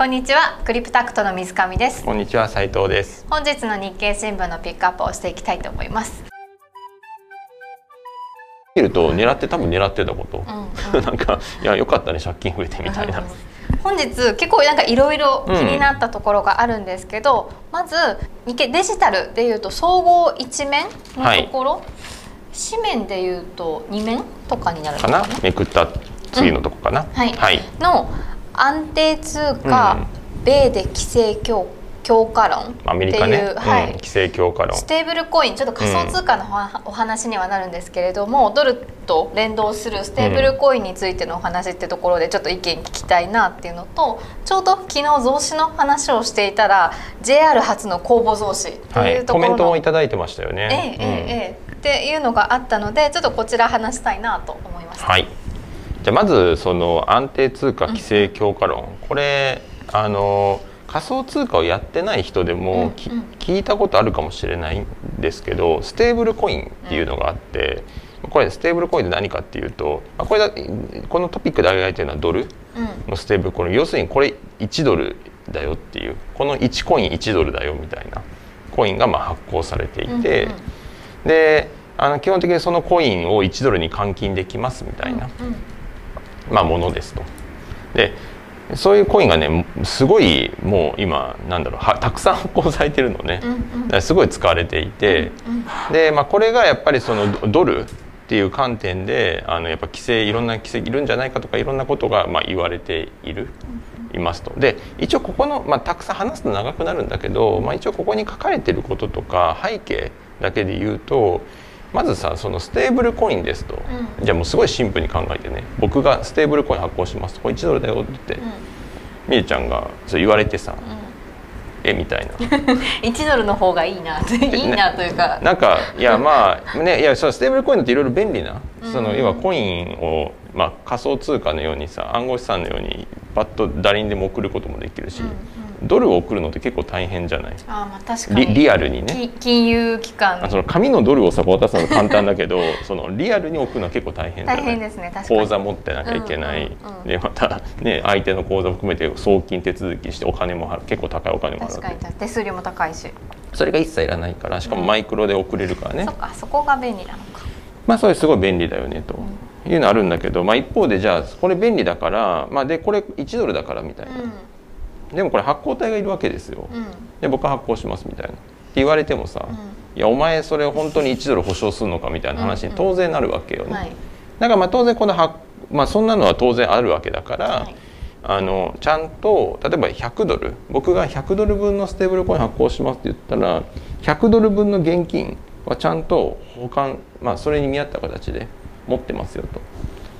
こんにちはクリプタクトの水上です。こんにちは斉藤です。本日の日経新聞のピックアップをしていきたいと思います。見ると狙って多分狙ってたこと、うんうん、なんかいや良かったね借金増えてみたいな、本日結構なんかいろいろ気になったところがあるんですけど、うん、まず日経デジタルでいうと総合一面のところ、はい、紙面でいうと二面とかになるのかな？めくった次のとこかな、うん、はい、はい、の安定通貨、米で規制強強化論アメリカね、はい、規制強化論。ステーブルコインちょっと仮想通貨のお話にはなるんですけれども、ドルと連動するステーブルコインについてのお話ってところでちょっと意見聞きたいなっていうのとちょうど昨日増資の話をしていたら JR 初の公募増資っていうところの、はい、コメントも頂いてましたよね。ええええええ。っていうのがあったのでちょっとこちら話したいなと思いました。はいじゃあまずその安定通貨規制強化論、これあの仮想通貨をやってない人でも、うんうん、聞いたことあるかもしれないんですけどステーブルコインっていうのがあって、うん、これステーブルコインって何かっていうとこれだこのトピックで挙げられてるのはドル。のステーブルコイン、要するにこれ1ドルだよっていう。この1コイン1ドルだよみたいな。コインがまあ発行されていて、うんうん、であの基本的にそのコインを1ドルに換金できますみたいな。うんうんまあ、ものですと。でそういうコインがねすごいもう今なんだろうは たくさん発行されてるのね、うんうん、すごい使われていて、うんうん、で、まあ、これがやっぱりそのドルっていう観点であのやっぱ規制いろんな規制いるんじゃないかとかいろんなことがまあ言われている。いますと。で一応ここの、まあ、たくさん話すと長くなるんだけど、まあ、一応ここに書かれてることとか背景だけで言うとまずさそのステーブルコインですと、うん、じゃあもうすごいシンプルに考えてね。僕がステーブルコイン発行しますとこれ1ドルだよって言って、うん、みゆちゃんがそう言われてさ、うん、えみたいな。1ドルの方がいいないいなというか、ね、なんかいやまあね いやそステーブルコインっていろいろ便利な、その要はコインを、まあ、仮想通貨のようにさ暗号資産のようにパッと誰にでも送ることもできるし、うんうんドルを送るのって結構大変じゃない？あまあ確かに。リリアルにね。金融機関。その紙のドルをさ渡すのは簡単だけど そのリアルに送るのは結構大変じゃない？大変ですね確かに。口座持ってなきゃいけない、うんうんうん、でまたね相手の口座含めて送金手続きしてお金も払う。結構高いお金も払う。確かに手数料も高いし。それが一切いらないからしかもマイクロで送れるからね、うん、そっかそこが便利なのか。まあそれすごい便利だよねと。いうのあるんだけど、まあ、一方でじゃあこれ便利だから、まあ、でこれ1ドルだからみたいな、でもこれ発行体がいるわけですよ、うん、で僕は発行しますみたいな。って言われてもさ、うん、いやお前それ本当に1ドル保証するのかみたいな話に当然なるわけよね、うんうんはい、だからまあ当然このは、まあ、そんなのは当然あるわけだから、はい、あのちゃんと例えば100ドル。僕が100ドル分のステーブルコイン発行しますって言ったら100ドル分の現金はちゃんと保管、まあ、それに見合った形で持ってますよと。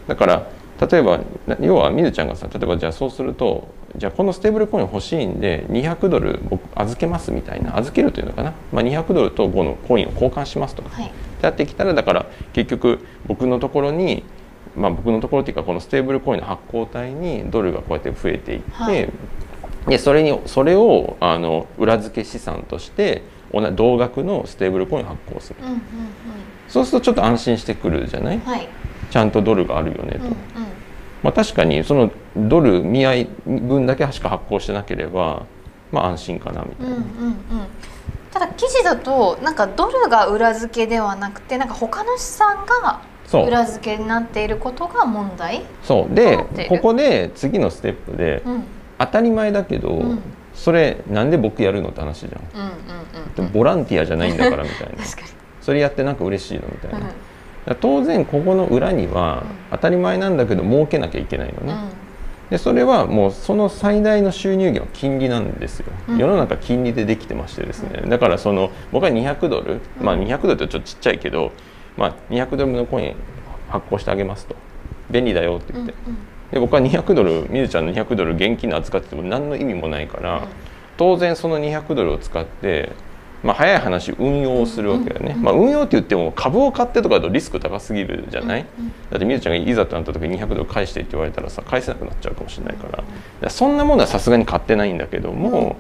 だから例えば要はみずちゃんがさ例えばじゃあそうするとじゃあこのステーブルコイン欲しいんで200ドル僕預けますみたいな預けるというのかな、まあ、200ドルと5のコインを交換しますとか、はい、やってきたらだから結局僕のところにまあ僕のところっていうかこのステーブルコインの発行体にドルがこうやって増えていって、はい、でそれにそれをあの裏付け資産として同額のステーブルコインを発行する、うんうんうん、そうするとちょっと安心してくるじゃない、はい、ちゃんとドルがあるよねと。うんうんまあ、確かにそのドル見合い分だけしか発行してなければ、まあ、安心かなみたいな。うんうんうん。ただ記事だとなんかドルが裏付けではなくてなんか他の資産が裏付けになっていることが問題そう。でここで次のステップで、うん、当たり前だけど、うん、それなんで僕やるのって話じゃん,、うんうんうん、でもボランティアじゃないんだからみたいな。それやってなんか嬉しいのみたいな。うん当然ここの裏には当たり前なんだけど儲けなきゃいけないのね、でそれはもうその最大の収入源は金利なんですよ、世の中金利でできてましてですね、だからその僕は200ドル、まあ200ドルってちょっとちっちゃいけど、まあ、200ドルのコイン発行してあげますと。便利だよって言って、で僕は200ドルみずちゃんの200ドル現金の扱ってても何の意味もないから、当然その200ドルを使ってまあ、早い話運用をするわけだよね、まあ、運用って言っても株を買ってとかだとリスク高すぎるじゃない、だってみずちゃんがいざとなった時に200ドル返してって言われたらさ返せなくなっちゃうかもしれないから。そんなものはさすがに買ってないんだけども、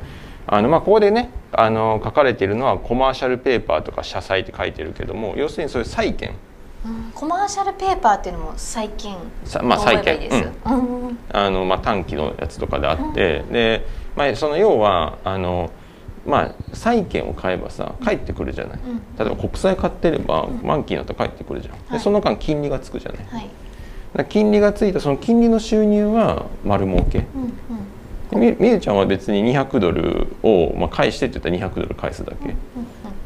あのまあここでねあの書かれているのはコマーシャルペーパーとか社債って書いてるけども要するにそういう債券。うん、コマーシャルペーパーっていうのも最近さまあ債券。うん。うん、あのまあ短期のやつとかであって、で、まあ、その要はあのまあ債券を買えばさ返ってくるじゃない、うん。例えば国債買ってれば満期になったら返ってくるじゃん、はい。でその間金利がつくじゃない、はい。ら金利がついたその金利の収入は丸儲け。うんうん。でみみゆちゃんは別に200ドルを、まあ、返してって言ったら200ドル返すだけ、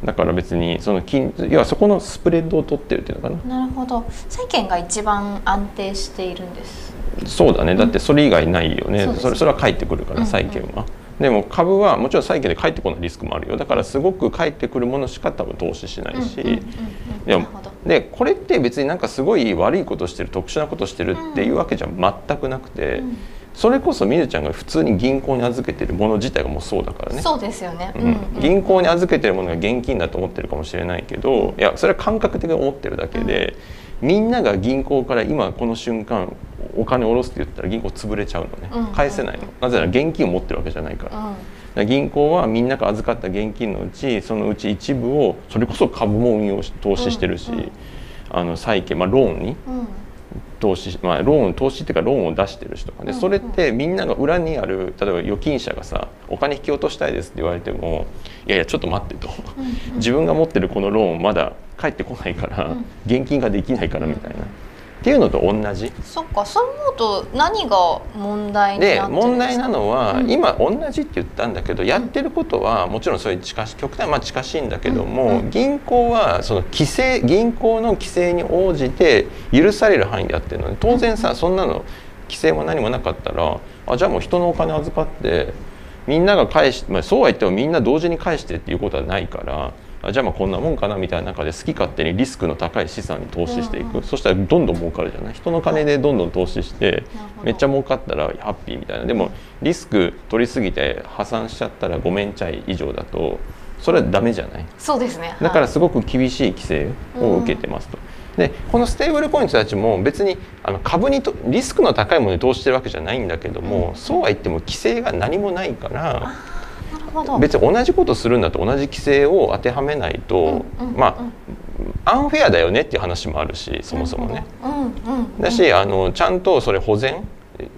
だから別にその金要はそこのスプレッドを取ってるっていうのかな。なるほど。債券が一番安定しているんです。そうだね。だってそれ以外ないよね、そうです。それそれは返ってくるかうんうん。ら債券は、でも株はもちろん債券で返ってこないリスクもあるよ。だからすごく返ってくるものしか多分投資しないし、うんうんうんうん。でこれって別になんかすごい悪いことしてる特殊なことしてるっていうわけじゃ全くなくて、うん。それこそみるちゃんが普通に銀行に預けてるもの自体がもうそうだからね。そうですよね、ううんんうん。銀行に預けてるものが現金だと思ってるかもしれないけどいやそれは感覚的に思ってるだけで、みんなが銀行から今この瞬間お金を下ろすって言ったら銀行潰れちゃうのね、うん。返せないの。なぜなら現金を持ってるわけじゃないから,、だから銀行はみんなが預かった現金のうちそのうち一部をそれこそ株も運用し投資してるし、うん。うんあの債券、まあ、ローンにうん。うん投資、まあ、ローン投資っていうかローンを出してる人とかでうん。それってみんなが裏にある例えば預金者がさお金引き落としたいですって言われてもいやいやちょっと待ってと。うん。自分が持ってるこのローンまだ返ってこないからうん。現金ができないからみたいなっていうのと同じ。そっかそう思うと何が問題になってで問題なのはうん今同じって言ったんだけどやってることはもちろんそういう近し極端にまあ近しいんだけどうんもうん。銀行はその規制銀行の規制に応じて許される範囲でやってるので当然さそんなの規制も何もなかったらあじゃあもう人のお金預かってみんなが返し、まあ、そうは言ってもみんな同時に返してっていうことはないからあじゃあまあこんなもんかなみたいな中で好き勝手にリスクの高い資産に投資していく、うん。うんそしたらどんどん儲かるじゃない？人の金でどんどん投資してめっちゃ儲かったらハッピーみたいな。でもリスク取りすぎて破産しちゃったらごめんちゃい以上だとそれはダメじゃない？そうですね。だからはいすごく厳しい規制を受けてますと。でこのステーブルコインたちも別にあの株にとリスクの高いものに投資してるわけじゃないんだけども、うん。そうは言っても規制が何もないから別に同じことするんだと同じ規制を当てはめないと、うんうんまあアンフェアだよねっていう話もあるしそもそもね。うんうん。うんだしあのちゃんとそれ保全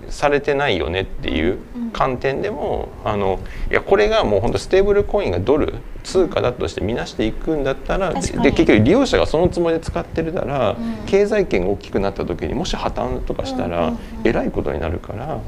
されてないよねっていううん観点でもあのいやこれがもう本当ステーブルコインがドル通貨だとして見なしていくんだったらで結局利用者がそのつもりで使ってるなら、うん。経済圏が大きくなった時にもし破綻とかしたらうんうんうん。えらいことになるから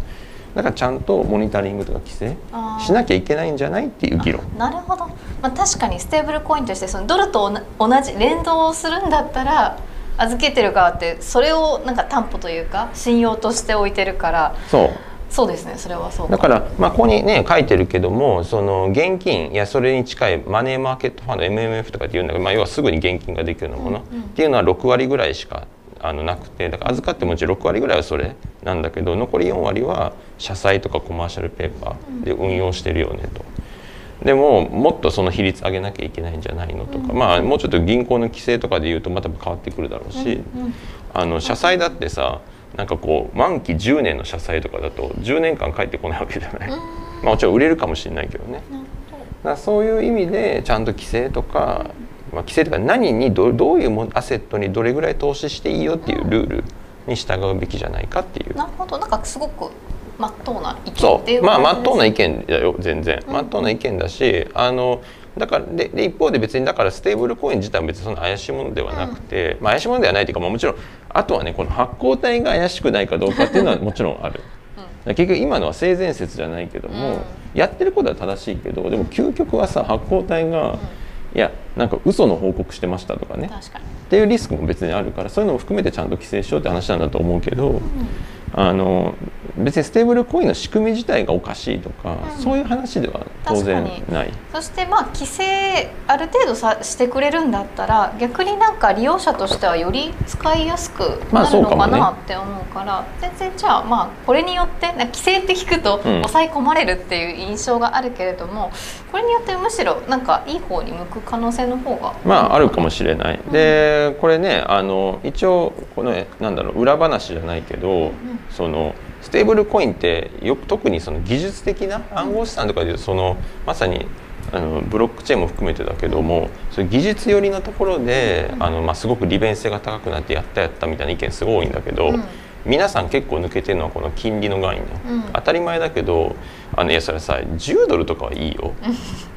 だからちゃんとモニタリングとか規制しなきゃいけないんじゃないっていう議論。なるほど、まあ、確かにステーブルコインとしてそのドルと同じ連動するんだったら預けてる側ってそれをなんか担保というか信用として置いてるからそう。そうですねそれはそう。だから、まあ、ここにね書いてるけどもその現金いやそれに近いマネーマーケットファンド MMF とかっていうんだけど、まあ、要はすぐに現金ができるようなもの、っていうのは6割ぐらいしかあのなくてだから預かってもうち6割ぐらいはそれなんだけど残り4割は社債とかコマーシャルペーパーで運用してるよねと。でももっとその比率上げなきゃいけないんじゃないのとか、まあもうちょっと銀行の規制とかで言うとまた変わってくるだろうし、うんうん。あの社債だってさなんかこう満期10年の社債とかだと10年間返ってこないわけじゃない、うん。まあ、もちろん売れるかもしれないけどね。だそういう意味でちゃんと規制とか、まあ、規制とか何にどどういうもアセットにどれぐらい投資していいよっていうルールに従うべきじゃないかっていう。なるほど。なんかすごくまっとうな意見そう。まあまっとうな意見見だよ全然。うんまっとうな意見だしあのだからでで一方で別にだからステーブルコイン自体は別にそんな怪しいものではなくて、まあ、怪しいものではないというか、まあ、もちろんあとはねこの発行体が怪しくないかどうかっていうのはもちろんある。結局今のは性善説じゃないけども、うん。やってることは正しいけどでも究極はさ発行体が、いやなんか嘘の報告してましたとかね。っていうリスクも別にあるからそういうのも含めてちゃんと規制しようって話なんだと思うけど、あの別にステーブルコインの仕組み自体がおかしいとか、うん。そういう話では当然ない。そしてまあ規制ある程度さしてくれるんだったら逆になんか利用者としてはより使いやすくまあなるのかなって思うから、全然じゃあまあこれによって規制って聞くとん。抑え込まれるっていう印象があるけれども、これによってむしろなんかいい方に向く可能性の方がまああるかもしれない。でこれねあの一応このなんだろう裏話じゃないけど、そのステーブルコインってよく特にその技術的な暗号資産とかでいうとそのまさにあのブロックチェーンも含めてだけどもそ技術寄りのところで、あのまあ、すごく利便性が高くなってやったやったみたいな意見すごい多いんだけど、皆さん結構抜けてるのはこの金利の概念、当たり前だけどあのいやそれさ10ドルとかはいいよ。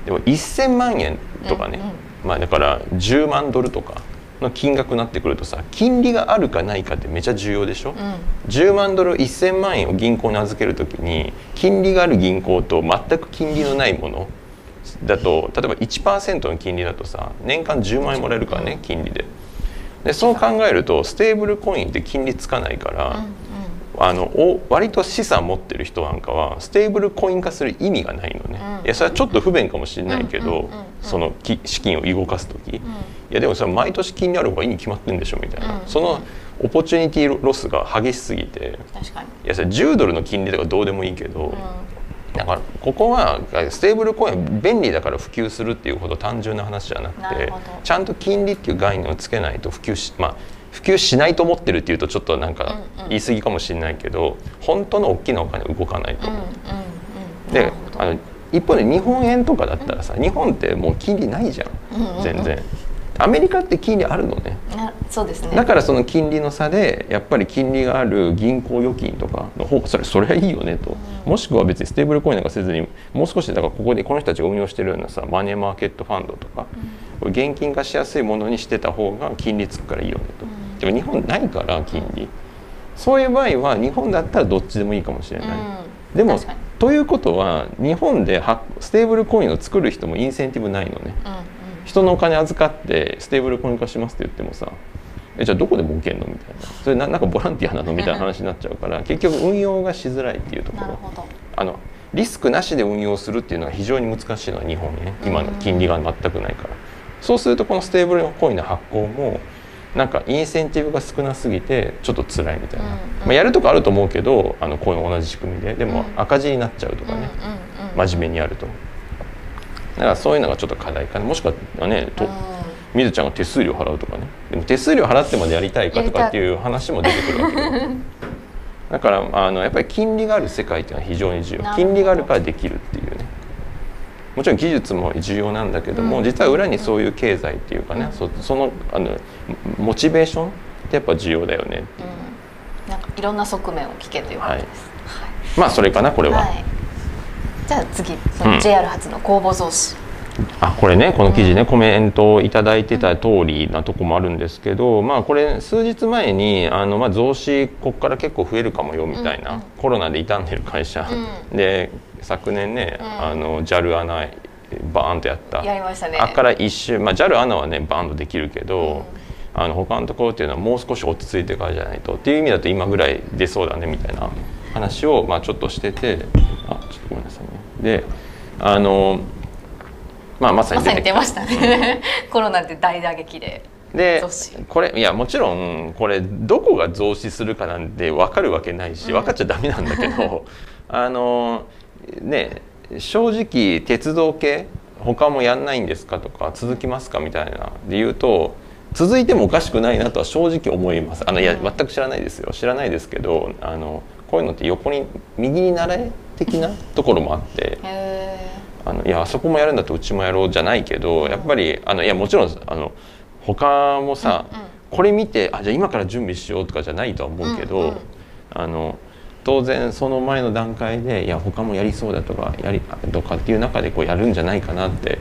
でも1000万円とかね、まあ、だから10万ドルとかの金額になってくるとさ金利があるかないかってめちゃ重要でしょ、うん、10万ドル1000万円を銀行に預ける時に金利がある銀行と全く金利のないものだと例えば1%の金利だとさ年間10万円もらえるからね金利で。でそう考えるとステーブルコインって金利つかないから、うんあのお割と資産持ってる人なんかはステーブルコイン化する意味がないのね、うん、いやそれはちょっと不便かもしれないけど、その資金を動かす時、うん、いやでもそれ毎年金利ある方がいいに決まってるんでしょみたいな、うん、そのオポチュニティロスが激しすぎて。いやそれ10ドルの金利とかどうでもいいけど、だからここはステーブルコイン便利だから普及するっていうほど単純な話じゃなくてちゃんと金利っていう概念をつけないと普及しまあ普及しないと思ってるっていうとちょっとなんか言い過ぎかもしれないけど、うんうん、本当の大きなお金動かないと思う。うんうん、であの一方で日本円とかだったらさ日本ってもう金利ないじゃん。全然。アメリカって金利あるのね。そうですね。だからその金利の差でやっぱり金利がある銀行預金とかの方がそれそれはいいよねと、うん、もしくは別にステーブルコインなんかせずにもう少しだからここでこの人たちが運用してるようなさマネーマーケットファンドとか、うん、現金化しやすいものにしてた方が金利つくからいいよねと、うんでも日本ないから金利。そういう場合は日本だったらどっちでもいいかもしれない、うん、でもということは日本でステーブルコインを作る人もインセンティブないのね、うんうん、人のお金預かってステーブルコイン化しますって言ってもさえじゃあどこで儲けんのみたいな。それななんかボランティアなのみたいな話になっちゃうから結局運用がしづらいっていうところ。あのリスクなしで運用するっていうのは非常に難しいのは日本ね。今の金利が全くないから、そうするとこのステーブルコインの発行もなんかインセンティブが少なすぎてちょっと辛いみたいな、うんうん、まあ、やるとこあると思うけどあのこういう同じ仕組みで。でも赤字になっちゃうとかね、真面目にやると。だからそういうのがちょっと課題かな。もしくはねと、みずちゃんが手数料払うとかね。でも手数料払ってまでやりたいかとかっていう話も出てくるわけよ。だからあのやっぱり金利がある世界っていうのは非常に重要。金利があるからできるっていう。ねもちろん技術も重要なんだけども、うん、実は裏にそういう経済っていうかね、うん、そそのあのモチベーションってやっぱ重要だよねっていう、うん、なんかいろんな側面を聞けということです、はい、まあそれかなこれは、はい、じゃあ次その JR 初の公募増資、あこれねこの記事ね、コメントを頂いてた通りなとこもあるんですけど、まあこれ数日前にあの、まあ、増資ここから結構増えるかもよみたいな、コロナで傷んでる会社、で昨年ね、うん、あの JAL アナバーンとやった。やりましたね。あから一周、まあ、JAL アナはねバーンとできるけど、うん、あの他のところっていうのはもう少し落ち着いてからじゃないと。っていう意味だと今ぐらい出そうだねみたいな話を、まあ、ちょっとしてて。あちょっとごめんなさいね。であのまあまさに出てましたね、コロナって大打撃で。でこれいやもちろんこれどこが増資するかなんて分かるわけないし分かっちゃダメなんだけど、うん、あのね正直鉄道系他もやんないんですかとか続きますかみたいなで言うと続いてもおかしくないなとは正直思います。あのいや全く知らないですよ。知らないですけどあのこういうのって横に右に習え的なところもあってあのいやあそこもやるんだとうちもやろうじゃないけどやっぱりあのいやもちろんあの他もさ、うんうん、これ見てあじゃあ今から準備しようとかじゃないとは思うけど、うんうん、あの当然その前の段階でいや他もやりそうだとかやりとかっていう中でこうやるんじゃないかなって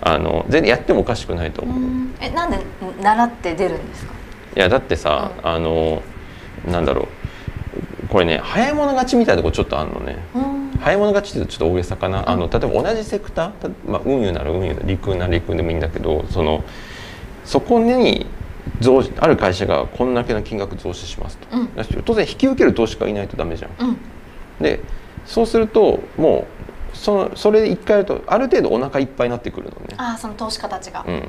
あの全然やってもおかしくないと思う。うえなんで習って出るんですか？いやだってさ、うん、あのなんだろう。これね早い者勝ちみたいなとこちょっとあるのね。早い者勝ちってちょっと大げさかな、うん、あの例えば同じセクター、まあ、運輸なら運輸陸なら陸でもいいんだけどそのそこに増ある会社がこんだけの金額増資しますと、うん、当然引き受ける投資家がいないとダメじゃん。うん、でそうするともうそのそれで一回やるとある程度お腹いっぱいになってくるのね。あその投資家たちが、うん。うんうん。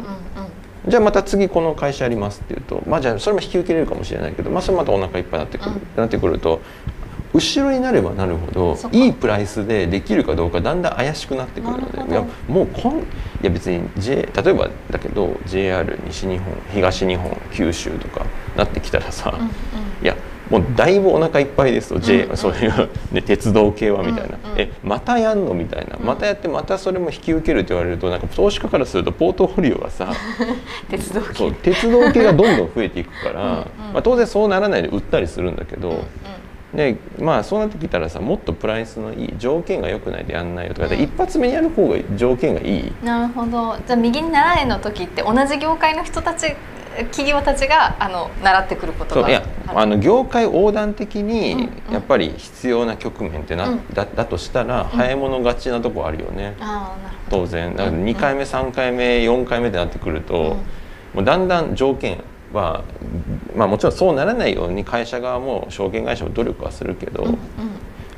じゃあまた次この会社やりますっていうとまあじゃあそれも引き受けれるかもしれないけど、まあ、それまたお腹いっぱいになってくる、うん、なってくると後ろになればなるほどいいプライスでできるかどうかだんだん怪しくなってくるのでいやもうこんいや別に、J、例えばだけど JR 西日本東日本九州とかなってきたらさ、うんうん、いやもうだいぶお腹いっぱいですと、J そういう、ね、鉄道系はみたいな、うんうん、えまたやんのみたいな。またやってまたそれも引き受けるって言われるとなんか投資家からするとポートフォリオがさ 鉄道系。鉄道系がどんどん増えていくからまあ、当然そうならないで売ったりするんだけど。うんうんでまあそうなってきたらさもっとプライスのいい条件が良くないとやんないよとか、うん、一発目にやる方が条件がいい？なるほど。じゃあ右に習えの時って同じ業界の人たち企業たちがあの習ってくることがいやあの業界横断的にやっぱり必要な局面ってな、うん、だだとしたら早い者勝ちなとこあるよね、うん、当然。だから2回目3回目4回目ってなってくると、もうだんだん条件は、まあ、もちろんそうならないように会社側も証券会社も努力はするけど、うんうん、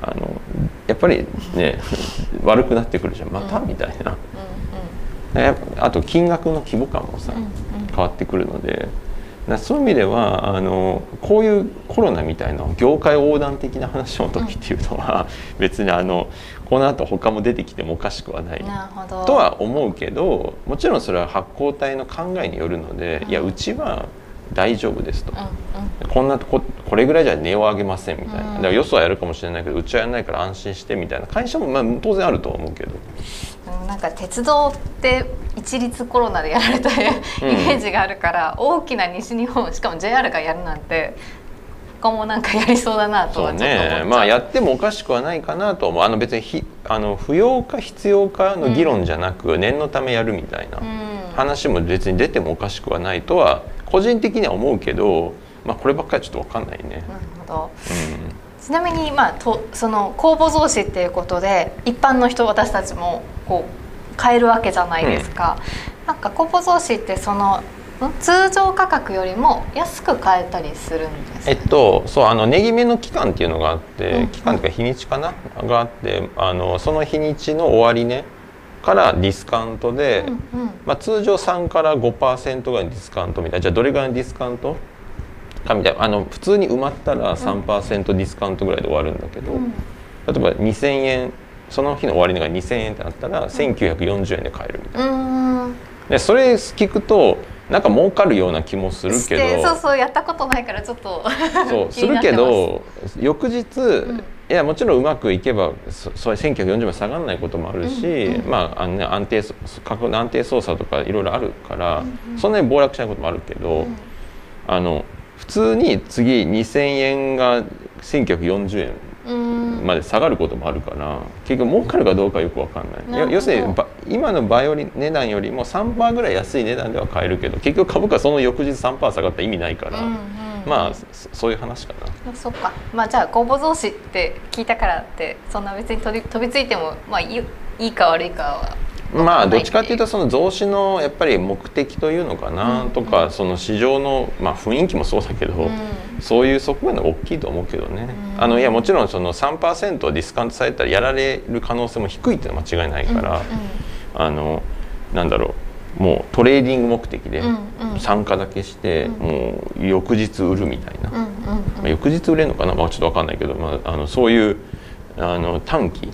あのやっぱりね 悪くなってくるじゃん。また、みたいな、うんうん、あと金額の規模感もさ、うんうん、変わってくるので。そういう意味ではあのこういうコロナみたいな業界横断的な話の時っていうのは、別にあのこの後他も出てきてもおかしくはない。とは思うけどもちろんそれは発行体の考えによるので、いやうちは大丈夫ですと、うんうん、こんなここれぐらいじゃ値を上げませんみたいな、うん、だからよそはやるかもしれないけどうちはやらないから安心してみたいな。会社もまあ当然あるとは思うけど。なんか鉄道って一律コロナでやられたイメージがあるから、うん、大きな西日本しかも JR がやるなんて他もなんかやりそうだなとはね。まあやってもおかしくはないかなと思う。あの別にひあの不要か必要かの議論じゃなく、うん、念のためやるみたいな話も別に出てもおかしくはないとは個人的には思うけど、まあ、こればっかりちょっと分かんないね。なるほど、うん。ちなみに、まあ、とその公募増資っていうことで一般の人私たちもこう買えるわけじゃないですか。うん、なんか公募増資ってその通常価格よりも安く買えたりするんです、ね、えっとそうあの値決めの期間っていうのがあって、うん、期間というか日にちかな？があってあのその日にちの終わりねからディスカウントで、うんうん、まあ、通常3から5%ぐらいのディスカウントみたいな。じゃあどれぐらいのディスカウント？かみたいなあの普通に埋まったら3%ディスカウントぐらいで終わるんだけど、うん、例えば2,000円その日の終わり値が2,000円ってなったら1,940円で買えるみたいな。でそれ聞くとなんか儲かるような気もするけど。そうそうやったことないからちょっとそう するけど翌日、うん、いやもちろんうまくいけばそそれ1940万下がらないこともあるし、うんうん、まああの、ね、安定価格の安定操作とかいろいろあるから、うんうん、そんなに暴落しないこともあるけど、うん、あの普通に次2,000円が1940円まで下がることもあるから結局儲かるかどうかよく分かんない。要するに今のバイオリン値段よりも3%ぐらい安い値段では買えるけど結局株価その翌日3%下がったら意味ないから、うんうん、まあそういう話かな。そっか。まあじゃあ公募増資って聞いたからってそんな別に飛び飛びついてもまあいいいいか悪いかは。まあどっちかっていうとその増資のやっぱり目的というのかなとか、その市場のまあ雰囲気もそうだけど、そういう側面が大きいと思うけどね、あのいやもちろんその3%ディスカウントされたらやられる可能性も低いっていうのは間違いないから、あのなんだろうもうトレーディング目的で参加だけして、もう翌日売るみたいな、まあ、翌日売れるのかな、まあ、ちょっと分かんないけど、まあ、あのそういうあの短期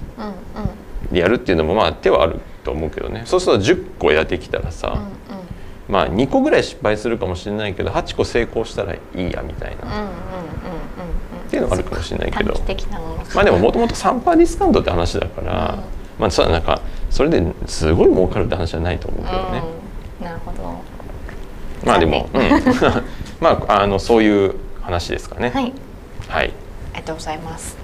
でやるっていうのもまあ手はあると思うけどね。そうすると10個やってきたらさ、まあ2個ぐらい失敗するかもしれないけど8個成功したらいいやみたいな。っていうのはあるかもしれないけど。まあでももともと3%ディスカウントって話だから、うん、まあそなんかそれですごい儲かるって話じゃないと思うけどね。まあでも、うん、まああのそういう話ですかね。はい、はい、ありがとうございます。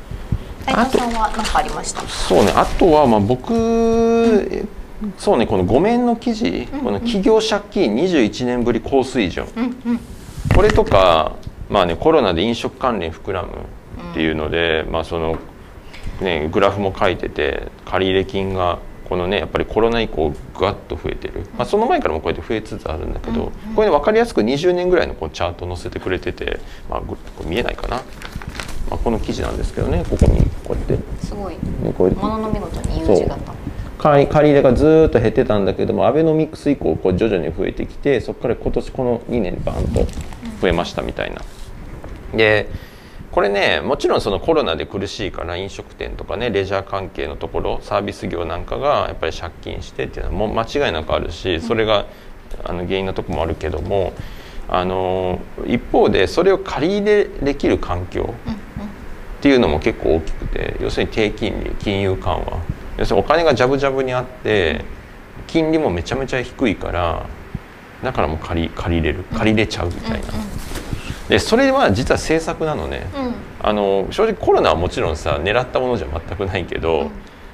あとは何かありました？そうね。あとはまあ僕、うん、そうね。この「ごめん」の記事、うんうん、この企業借金21年ぶり高水準、うんうん、これとかまあねコロナで飲食関連膨らむっていうので、うん、まあそのねグラフも書いてて借入金がこのねやっぱりコロナ以降ぐわっと増えてる、まあ、その前からもこうやって増えつつあるんだけど、これね分かりやすく20年ぐらいのこうチャート載せてくれてて、まあ、これ見えないかな。まあ、この記事なんですけどねここにこうやって。すごい、ね、こうやって。ものの見事に U 字型借り入れがずっと減ってたんだけどもアベノミクス以降こう徐々に増えてきてそこから今年この2年バーンと増えましたみたいな。でこれねもちろんそのコロナで苦しいから飲食店とかねレジャー関係のところサービス業なんかがやっぱり借金してっていうのはもう間違いなくあるしそれがあの原因のとこもあるけどもあの一方でそれを借り入れできる環境っていうのも結構大きくて要するに低金利金融緩和。要するにお金がジャブジャブにあって金利もめちゃめちゃ低いからだからもう借り借りれる借りれちゃうみたいな。でそれは実は政策なのね、うん、あの正直コロナはもちろんさ狙ったものじゃ全くないけど、うん、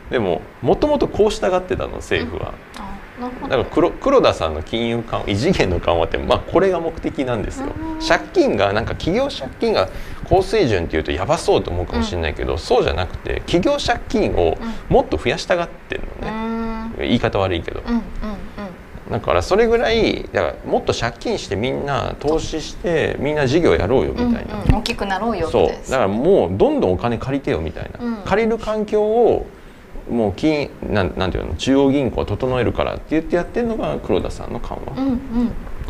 でももともとこう従ってたの政府は。うん。だから黒黒田さんの金融緩和異次元の緩和って、まあ、これが目的なんですよ。借金がなんか企業借金が高水準っていうとやばそうと思うかもしれないけど、うん、そうじゃなくて企業借金をもっと増やしたがってるのね、うん、言い方悪いけど。だからそれぐらいだからもっと借金してみんな投資してみんな事業やろうよみたいな、うんうん、大きくなろうよそう。だからもうどんどんお金借りてよみたいな、うん、借りる環境をもう金なんなんていうの中央銀行は整えるからって言ってやってるのが黒田さんの緩和、うんうん、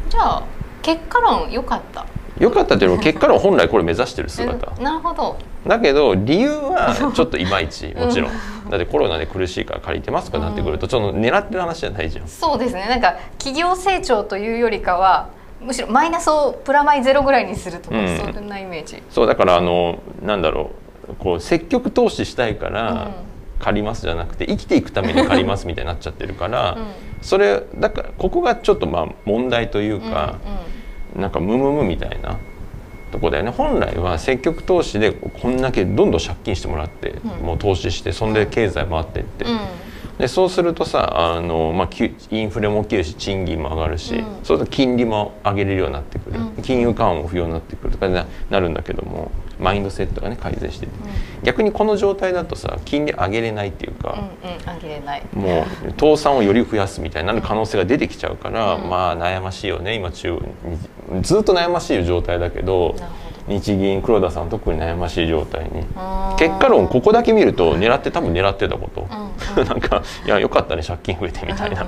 じゃあ結果論良かった。良かったっていうのは 結果論本来これ目指してる姿。なるほど。だけど理由は ちょっといまいちもちろん、だってコロナで苦しいから借りてますとかなってくるとちょっと狙ってる話じゃないじゃん、そうですね。なんか企業成長というよりかはむしろマイナスをプラマイゼロぐらいにするとか、うん、そんなイメージ。そうだからあのなんだろうこう積極投資したいから、うん。借りますじゃなくて生きていくために借りますみたいになっちゃってるから、うん、それだからここがちょっとまあ問題というか、うんうん、なんかムムムみたいなとこだよね。本来は積極投資でこんだけどんどん借金してもらって、うん、もう投資してそんで経済回ってって。でそうするとさあの、まあ、インフレも起きるし賃金も上がるし、うん、そうすると金利も上げれるようになってくる、うん、金融緩和も不要になってくるとかななるんだけどもマインドセットがね改善してて、うん、逆にこの状態だとさ金利上げれないっていうか、うんうん、上げれない。もう倒産をより増やすみたいになる可能性が出てきちゃうから、まあ悩ましいよね今中ずっと悩ましい状態だけど。日銀黒田さん特に悩ましい状態に。結果論ここだけ見ると狙って多分狙ってたこと、うんうん、なんかいやよかったね借金増えてみたいな、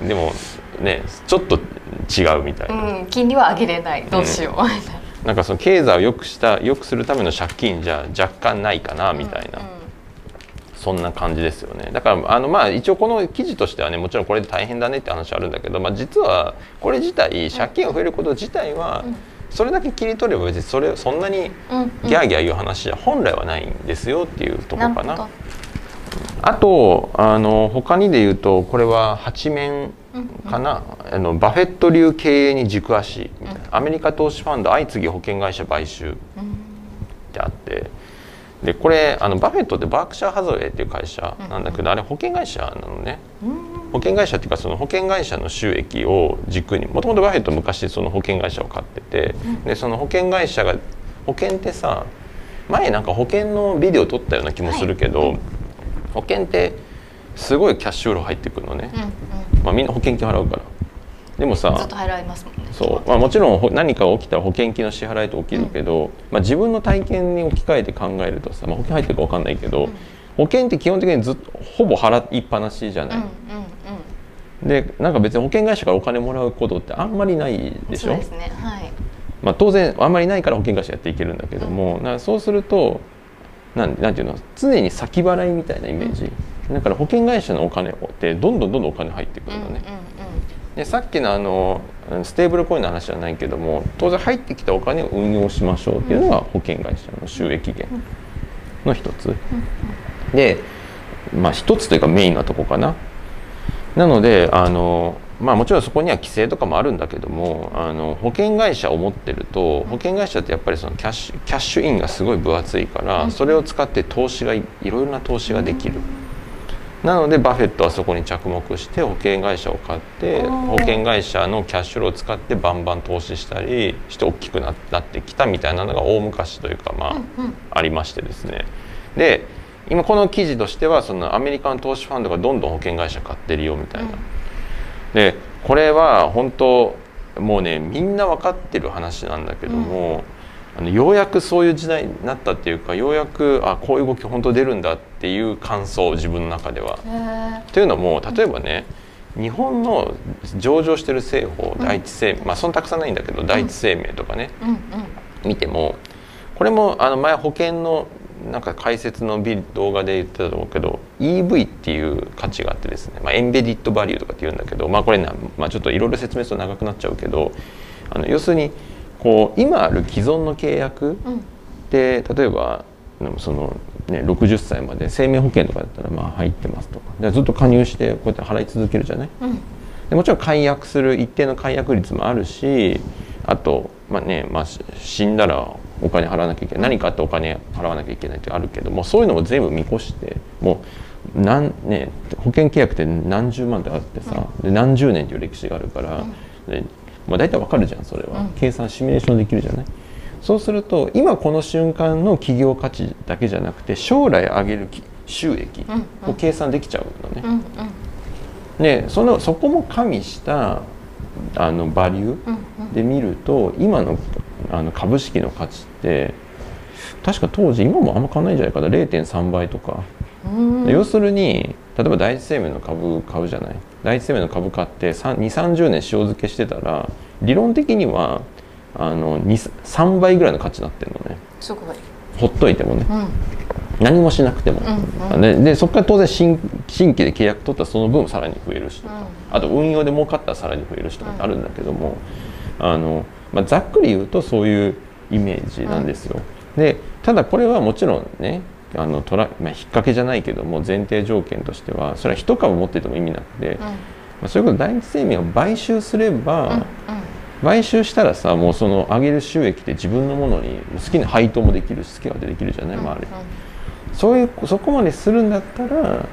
うん、でもねちょっと違うみたいな、うん、金利は上げれない。どうしよう、うん、なんかその経済を良くした良くするための借金じゃ若干ないかなみたいな、そんな感じですよね。だからあのまあ一応この記事としてはねもちろんこれで大変だねって話あるんだけど、まあ、実はこれ自体借金が増えること自体は、うん。それだけ切り取れば別にそれそんなにギャーギャー言う話じゃ本来はないんですよっていうとこかな。あとあの他にで言うとこれは八面かな、うん、あのバフェット流経営に軸足みたいな、うん、アメリカ投資ファンド相次ぎ保険会社買収ってあって。でこれあのバフェットってバークシャー・ハザウェイっていう会社なんだけど、あれ保険会社なのね、保険会社っていうかその保険会社の収益を軸にもともとバフェット昔その保険会社を買ってて、でその保険会社が保険ってさ前なんか保険のビデオ撮ったような気もするけど、はい、保険ってすごいキャッシュフロー入ってくるのね、まあ、みんな保険金払うからでもさそう、まあ、もちろん何か起きたら保険金の支払いと起きるけど、うん、まあ、自分の体験に置き換えて考えるとさ、まあ、保険入ってるか分かんないけど、うん、保険って基本的にずっとほぼ払いっぱなしじゃない。うんうんうん、でなんか別に保険会社からお金もらうことってあんまりないでしょ？そうですね。はい。まあ、当然あんまりないから保険会社やっていけるんだけども、うん、そうするとなんなんていうの？常に先払いみたいなイメージ、だから保険会社のお金ってどんどんどんどんお金入ってくるのね。うんうんでさっきのあのステーブルコインの話じゃないけども当然入ってきたお金を運用しましょうっていうのが保険会社の収益源の一つでまあ一つというかメインなとこかななのであのまあもちろんそこには規制とかもあるんだけどもあの保険会社を持ってると保険会社ってやっぱりそのキャッシュキャッシュインがすごい分厚いからそれを使って投資がいろいろな投資ができる。なのでバフェットはそこに着目して保険会社を買って保険会社のキャッシュローを使ってバンバン投資したりして大きくなってきたみたいなのが大昔というかまあ、ありましてですね。で今この記事としてはそのアメリカの投資ファンドがどんどん保険会社買ってるよみたいな。でこれは本当もうねみんな分かってる話なんだけども、あのようやくそういう時代になったっていうかようやくあこういう動き本当出るんだっていう感想自分の中では。というのも例えばね日本の上場してる政法第一生命、うん、まあそんなたくさんないんだけど第一生命とかね、うんうん、見てもこれもあの前保険のなんか解説の動画で言ってたと思うけど EV っていう価値があってですね、まあ、エンベディットバリューとかって言うんだけどまあこれな、まあ、ちょっといろいろ説明すると長くなっちゃうけどあの要するにこう今ある既存の契約で、例えばその、ね、60歳まで生命保険とかだったらまあ入ってますとか。でずっと加入してこうやって払い続けるじゃない、うん、でもちろん解約する一定の解約率もあるしあと、まあねまあ、死んだらお金払わなきゃいけない。何かあってお金払わなきゃいけないってあるけどもそういうのも全部見越してもうなんね、保険契約って何十万ってあってさ、で何十年っていう歴史があるから、でまあ、大体わかるじゃんそれは、計算シミュレーションできるじゃない？そうすると今この瞬間の企業価値だけじゃなくて将来上げる収益を計算できちゃうのね。うんうん、でそのそこも加味したあのバリューで見ると今のあの株式の価値って確か当時今もあんま変わんないんじゃないかな。0.3倍とか。要するに例えば第一生命の株買うじゃない。第一生命の株買って2 3 0年塩漬けしてたら理論的にはあの3倍ぐらいの価値になってるのね。すごい。ほっといてもね、うん、何もしなくても、うんうん、ででそこから当然新新規で契約取ったらその分さらに増えるしと。か、うん、あと運用で儲かったらさらに増えるしとかってあるんだけども、あのまあ、ざっくり言うとそういうイメージなんですよ。でただこれはもちろんねあのトラ、まあ、引っ掛けじゃないけども前提条件としてはそれは一株持ってても意味なくて、まあ、そういうこと第一生命を買収すれば、買収したらさもうその上げる収益で自分のものに好きな配当もできるし好きなできるじゃない？周り、うん。うん、そういうそこまでするんだったら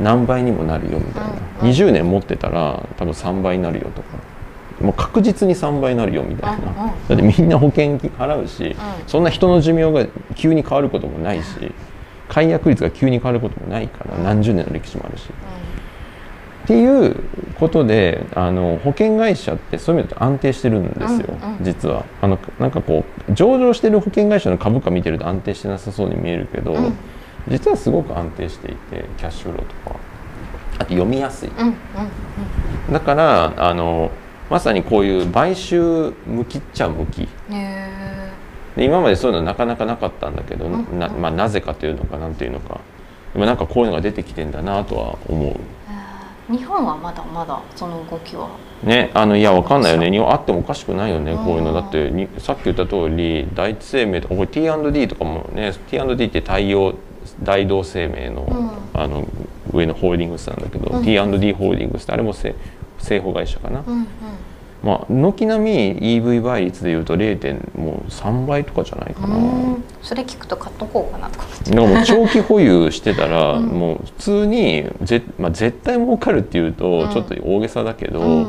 何倍にもなるよみたいな、うんうん、20年持ってたら多分3倍になるよとかもう確実に3倍になるよみたいな、うんうん、だってみんな保険金払うし、うん、そんな人の寿命が急に変わることもないし解約率が急に変わることもないから何十年の歴史もあるし。っていうことであの保険会社ってそういう意味で安定してるんですよ、うんうん、実は。あのなんかこう上場してる保険会社の株価見てると安定してなさそうに見えるけど、うん、実はすごく安定していてキャッシュフローとかあと読みやすい、うんうんうん、だからあのまさにこういう買収向きっちゃ向き。で今までそういうのなかなかなかったんだけど、なまあ、なぜかというのかなんていうのか。でもなんかこういうのが出てきてんだなとは思う。日本はまだまだその動きは。ねあのいやわかんないよね。日本あってもおかしくないよねこういうの。だってにさっき言った通り第一生命とかこれ T&D とかもね T&D って太陽大同生命のうん、あの上のホールディングスなんだけど、うん、T&D ホールディングスってあれも製法会社かな、うんうん。まあ軒並み EV 倍率でいうと 0. もう3倍とかじゃないかな。それ聞くと買っとこうかなとかだからもう長期保有してたら、もう普通にぜ、まあ、絶対儲かるっていうとちょっと大げさだけど、うん、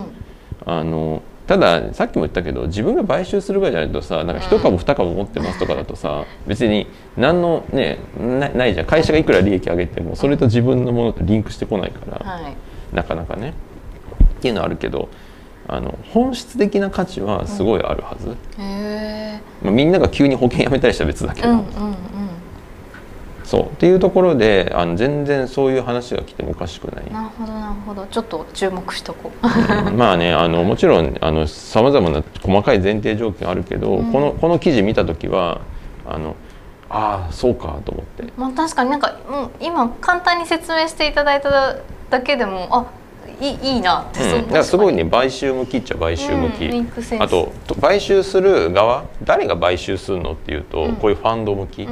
あのたださっきも言ったけど自分が買収するぐらいじゃないとさなんか1株2株持ってますとかだとさ別に何のねないじゃん。会社がいくら利益上げてもそれと自分のものとリンクしてこないから、はい、なかなかねっていうのはあるけどあの本質的な価値はすごいあるはず、うんまあ、みんなが急に保険やめたりしたら別だけど、うんうんうん、そう。っていうところであの全然そういう話が来てもおかしくない。なるほどなるほど。ちょっと注目しとこう、うん、まあねあのもちろんさまざまな細かい前提条件あるけど、うん、このこの記事見た時はあのああそうかと思って、まあ、確かになんか、うん、今簡単に説明していただいただけでもあいいいなって、うん、だからすごいね買収向きっちゃ買収向き、うん、あと買収する側誰が買収するのっていうと、うん、こういうファンド向き、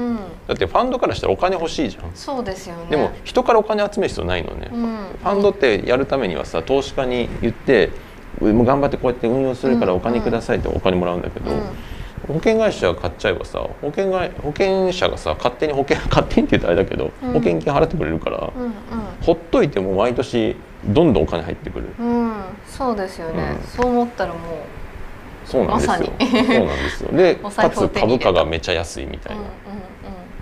だってファンドからしたらお金欲しいじゃん。そうですよね。でも人からお金集める必要ないのね、ファンドってやるためにはさ投資家に言ってもう頑張ってこうやって運用するからお金くださいってお金もらうんだけど、保険会社が買っちゃえばさ保険が保険者がさ勝手に保険勝手にって言うとあれだけど、保険金払ってくれるから、うんうん、ほっといても毎年どんどんお金入ってくる、うん、そうですよね、うん、そう思ったらもうそうなんですよ、ま、そうなんですよ。で かつ株価がめちゃ安いみたいな、うんうんうん、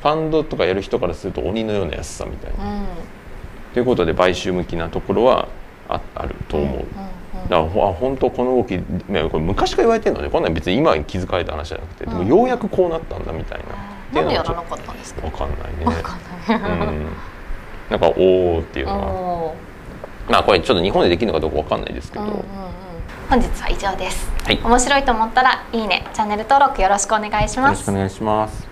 ファンドとかやる人からすると鬼のような安さみたいな、うん、ということで買収向きなところはああると思う、うんうんうん、だからあ本当この動きこれ昔から言われてるのね。こんなん別に今気づかれた話じゃなくて、でもようやくこうなったんだみたいな、なんでやらなかったんですか？分かんないね。分かんない、うん、なんかおおっていうのはまあこれちょっと日本でできるのかどうかわかんないですけど、うんうんうん、本日は以上です、はい、面白いと思ったらいいねチャンネル登録よろしくお願いします。よろしくお願いします